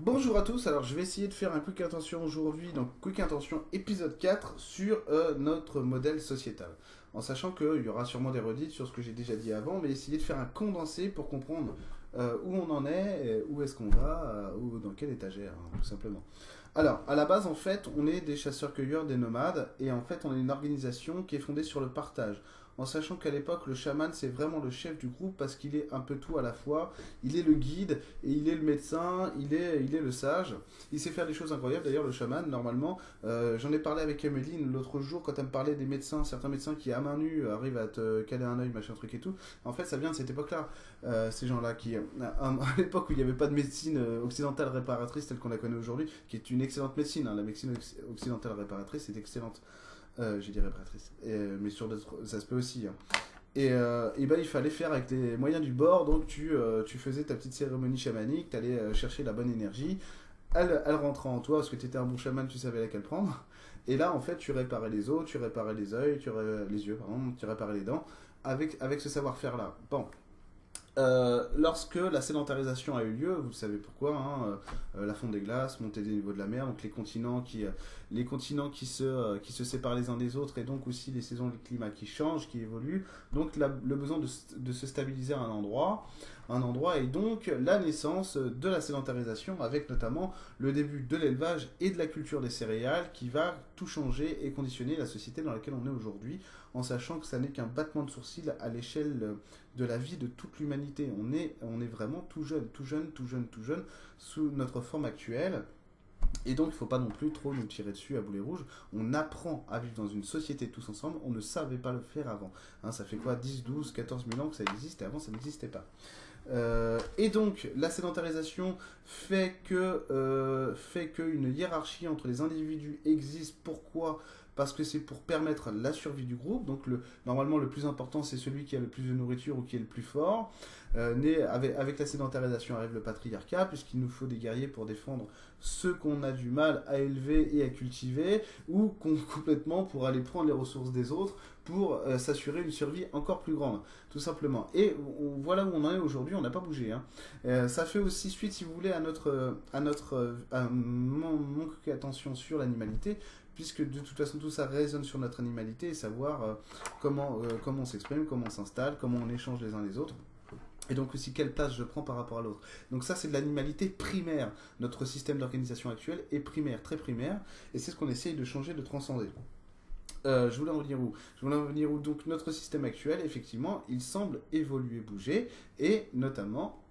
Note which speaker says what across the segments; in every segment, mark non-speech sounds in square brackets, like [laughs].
Speaker 1: Bonjour à tous, alors je vais essayer de faire un Quick Intention aujourd'hui, donc Quick Intention épisode 4 sur euh, notre modèle sociétal. En sachant qu'il y aura sûrement des redites sur ce que j'ai déjà dit avant, mais essayer de faire un condensé pour comprendre euh, où on en est, où est-ce qu'on va, euh, ou dans quelle étagère, hein, tout simplement. Alors, à la base, en fait, on est des chasseurs-cueilleurs, des nomades, et en fait, on est une organisation qui est fondée sur le partage en sachant qu'à l'époque, le chaman, c'est vraiment le chef du groupe parce qu'il est un peu tout à la fois. Il est le guide et il est le médecin, il est, il est le sage. Il sait faire des choses incroyables. D'ailleurs, le chaman, normalement, euh, j'en ai parlé avec Emeline l'autre jour quand elle me parlait des médecins, certains médecins qui, à main nue, arrivent à te caler un œil, machin truc et tout. En fait, ça vient de cette époque-là. Euh, ces gens-là qui, [laughs] à, l'époque où il n'y avait pas de médecine euh, occidentale réparatrice telle qu'on la connaît aujourd'hui, qui est une excellente médecine, hein. la médecine occidentale réparatrice est excellente. Euh, je dirais prêtrice. Euh, mais sur d'autres aspects aussi. Hein. Et, euh, et ben, il fallait faire avec les moyens du bord. Donc tu, tu faisais ta petite cérémonie chamanique, tu allais chercher la bonne énergie. Elle, elle rentrait en toi parce que tu étais un bon chaman, tu savais laquelle prendre. Et là, en fait, tu réparais les os, tu réparais les yeux, tu les yeux, pardon, tu réparais les dents avec, avec ce savoir-faire-là. Bon, euh, lorsque la sédentarisation a eu lieu, vous savez pourquoi, hein, euh, la fonte des glaces, montée des niveaux de la mer, donc les continents qui, euh, les continents qui, se, qui se séparent les uns des autres et donc aussi les saisons du climat qui changent, qui évoluent, donc le besoin de, de, se stabiliser à un endroit, un endroit et donc la naissance de la sédentarisation avec notamment le début de l'élevage et de la culture des céréales qui va tout changer et conditionner la société dans laquelle on est aujourd'hui en sachant que ça n'est qu'un battement de sourcils à l'échelle de la vie de toute l'humanité. On est, on est vraiment tout jeune, tout jeune, tout jeune, tout jeune sous notre forme actuelle. Et donc, il ne faut pas non plus trop nous tirer dessus à boulet rouge. On apprend à vivre dans une société tous ensemble. On ne savait pas le faire avant. Hein, ça fait quoi? 10, 12, 14 000 ans que ça existe et avant, ça n'existait pas. Euh, et donc, la sédentarisation fait que euh, fait qu'une hiérarchie entre les individus existe. Pourquoi? Parce que c'est pour permettre la survie du groupe. Donc le, normalement le plus important c'est celui qui a le plus de nourriture ou qui est le plus fort. Euh, né, avec, la sédentarisation arrive le patriarcat puisqu'il nous faut des guerriers pour défendre ceux qu'on a du mal à élever et à cultiver ou [laughs] complètement pour aller prendre les ressources des autres pour euh, s'assurer une survie encore plus grande, tout simplement. Et voilà où on en est aujourd'hui, on n'a pas bougé. Hein. Euh, ça fait aussi suite, si vous voulez, à notre, à notre d'attention sur l'animalité, puisque de toute façon tout ça résonne sur notre animalité et savoir euh, comment, euh, comment on s'exprime, comment on s'installe, comment on échange les uns les autres. Et donc aussi quelle place je prends par rapport à l'autre. Donc ça c'est de l'animalité primaire. Notre système d'organisation actuel est primaire, très primaire, et c'est ce qu'on essaye de changer, de transcender. Euh, je voulais en venir où? Je voulais en venir où? Donc notre système actuel, effectivement, il semble évoluer, bouger, et notamment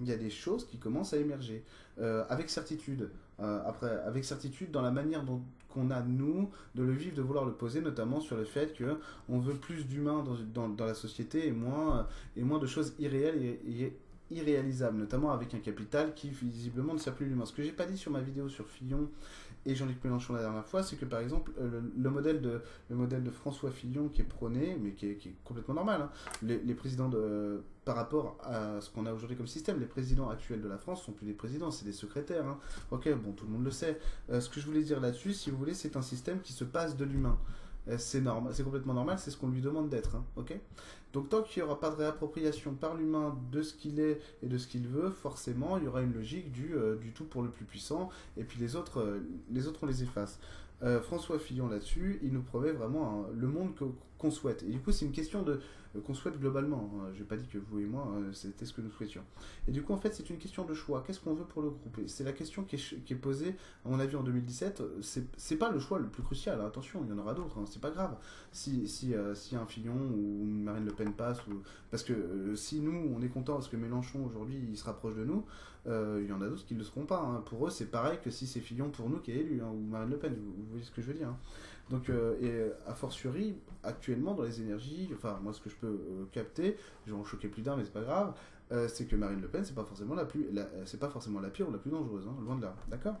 Speaker 1: il y a des choses qui commencent à émerger euh, avec certitude. Euh, après, avec certitude dans la manière dont qu'on a nous de le vivre, de vouloir le poser, notamment sur le fait que on veut plus d'humains dans, la société et moins et moins de choses irréelles et irréalisables, notamment avec un capital qui visiblement ne sert plus l'humain. Ce que j'ai pas dit sur ma vidéo sur Fillon et Jean-Luc Mélenchon la dernière fois, c'est que par exemple le, modèle de, le modèle de François Fillon qui est prôné, mais qui est, complètement normal, hein. les, les, présidents de, par rapport à ce qu'on a aujourd'hui comme système, les présidents actuels de la France sont plus des présidents, c'est des secrétaires. Hein. Ok, bon, tout le monde le sait. Euh, ce que je voulais dire là-dessus, si vous voulez, c'est un système qui se passe de l'humain. Euh, c'est complètement normal, c'est ce qu'on lui demande d'être, hein, Donc tant qu'il n'y aura pas de réappropriation par l'humain de ce qu'il est et de ce qu'il veut, forcément, il y aura une logique du, euh, du tout pour le plus puissant, et puis les autres, euh, les autres on les efface. Euh, François Fillon là-dessus, il nous promet vraiment le monde qu'on souhaite. Et du coup, c'est une question de euh, qu'on souhaite globalement. Hein. Je n'ai pas dit que vous et moi, euh, c'était ce que nous souhaitions. Et du coup, en fait, c'est une question de choix. Qu'est-ce qu'on veut pour le groupe? C'est la question qui est, posée, à mon avis, en 2017. C'est pas le choix le plus crucial. Hein. Attention, il y en aura d'autres. Hein. C'est pas grave. Si, si, si un Fillon ou Marine Le Pen passe, parce que si nous, on est content parce que Mélenchon aujourd'hui, il se rapproche de nous, il y en a d'autres qui ne le seront pas. Pour eux, c'est pareil que si c'est Fillon pour nous qui est élu, ou Marine Le Pen. Vous, voyez ce que je veux dire. Hein. Donc, euh, et a fortiori, actuellement, dans les énergies, enfin, moi, ce que je peux euh, capter, je vais en choquer plus d'un, mais c'est pas grave, euh, c'est que Marine Le Pen, c'est pas forcément la plus, c'est pas forcément la pire ou la plus dangereuse, hein, loin de là, d'accord?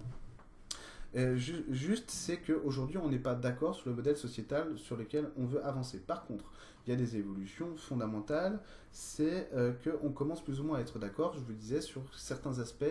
Speaker 1: Ju Juste, c'est qu'aujourd'hui, on n'est pas d'accord sur le modèle sociétal sur lequel on veut avancer. Par contre, il y a des évolutions fondamentales, c'est qu'on commence plus ou moins à être d'accord, je vous le disais, sur certains aspects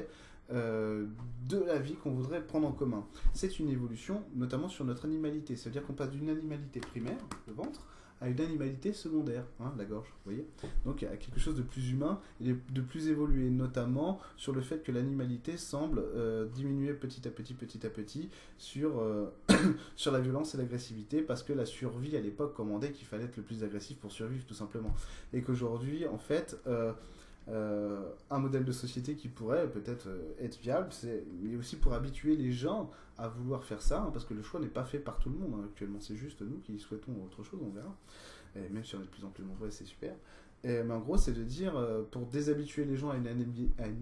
Speaker 1: euh, de la vie qu'on voudrait prendre en commun. C'est une évolution, notamment sur notre animalité. C'est-à-dire qu'on passe d'une animalité primaire, le ventre, à une animalité secondaire, hein, la gorge, vous voyez Donc à quelque chose de plus humain et de plus évolué, notamment sur le fait que l'animalité semble euh, diminuer petit à petit, petit à petit sur, euh, [coughs] sur la violence et l'agressivité, parce que la survie à l'époque commandait qu'il fallait être le plus agressif pour survivre, tout simplement. Et qu'aujourd'hui, en fait... Euh, un modèle de société qui pourrait peut-être être viable, c'est mais aussi pour habituer les gens à vouloir faire ça, hein, parce que le choix n'est pas fait par tout le monde hein, actuellement, c'est juste nous qui souhaitons autre chose, on verra. Et même si on est de plus en plus nombreux, c'est super. Et, mais en gros, c'est de dire, euh, pour déshabituer les gens à une,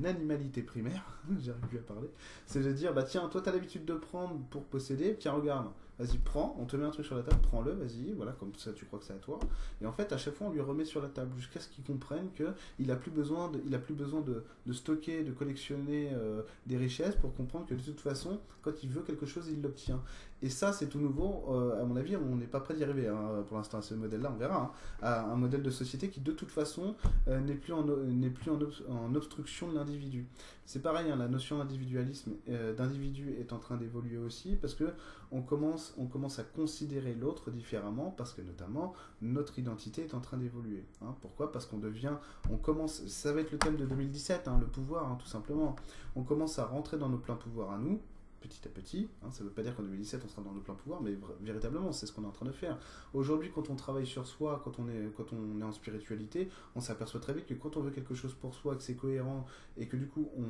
Speaker 1: animalité primaire, j'arrive plus à parler, c'est de dire, bah tiens, toi, tu as l'habitude de prendre pour posséder, tiens, regarde, vas-y, prends, on te met un truc sur la table, prends-le, vas-y, voilà, comme ça, tu crois que c'est à toi. Et en fait, à chaque fois, on lui remet sur la table, jusqu'à ce qu'il comprenne qu'il n'a plus besoin, il a plus besoin de, de stocker, de collectionner euh, des richesses pour comprendre que de toute façon, quand il veut quelque chose, il l'obtient. Et ça, c'est tout nouveau. Euh, à mon avis, on n'est pas prêt d'y arriver hein, pour l'instant à ce modèle-là, on verra. Hein, à un modèle de société qui, de toute façon, euh, n'est plus, en, n'est plus en, obstruction de l'individu. C'est pareil, hein, la notion d'individualisme, euh, d'individu est en train d'évoluer aussi parce que on commence, on commence à considérer l'autre différemment parce que notamment notre identité est en train d'évoluer. Pourquoi? Parce qu'on devient, on commence, ça va être le thème de 2017, le pouvoir, tout simplement. On commence à rentrer dans nos pleins pouvoirs à nous petit à petit. Hein, ça ne veut pas dire qu'en 2017 on sera dans le plein pouvoir, mais véritablement c'est ce qu'on est en train de faire. Aujourd'hui, quand on travaille sur soi, quand on est, quand on est en spiritualité, on s'aperçoit très vite que quand on veut quelque chose pour soi, que c'est cohérent et que du coup on,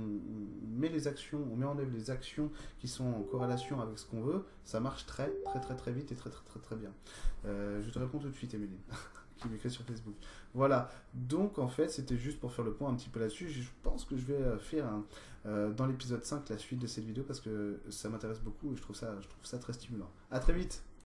Speaker 1: met les actions, on met en œuvre les actions qui sont en corrélation avec ce qu'on veut, ça marche très très très très vite et très très très très bien. Euh, je te réponds tout de suite, Émilie. [laughs] qui m'écrit sur Facebook. Voilà, donc en fait c'était juste pour faire le point un petit peu là-dessus. Je pense que je vais euh, faire euh, dans l'épisode 5 la suite de cette vidéo parce que ça m'intéresse beaucoup et je trouve ça, je trouve ça très stimulant. A très vite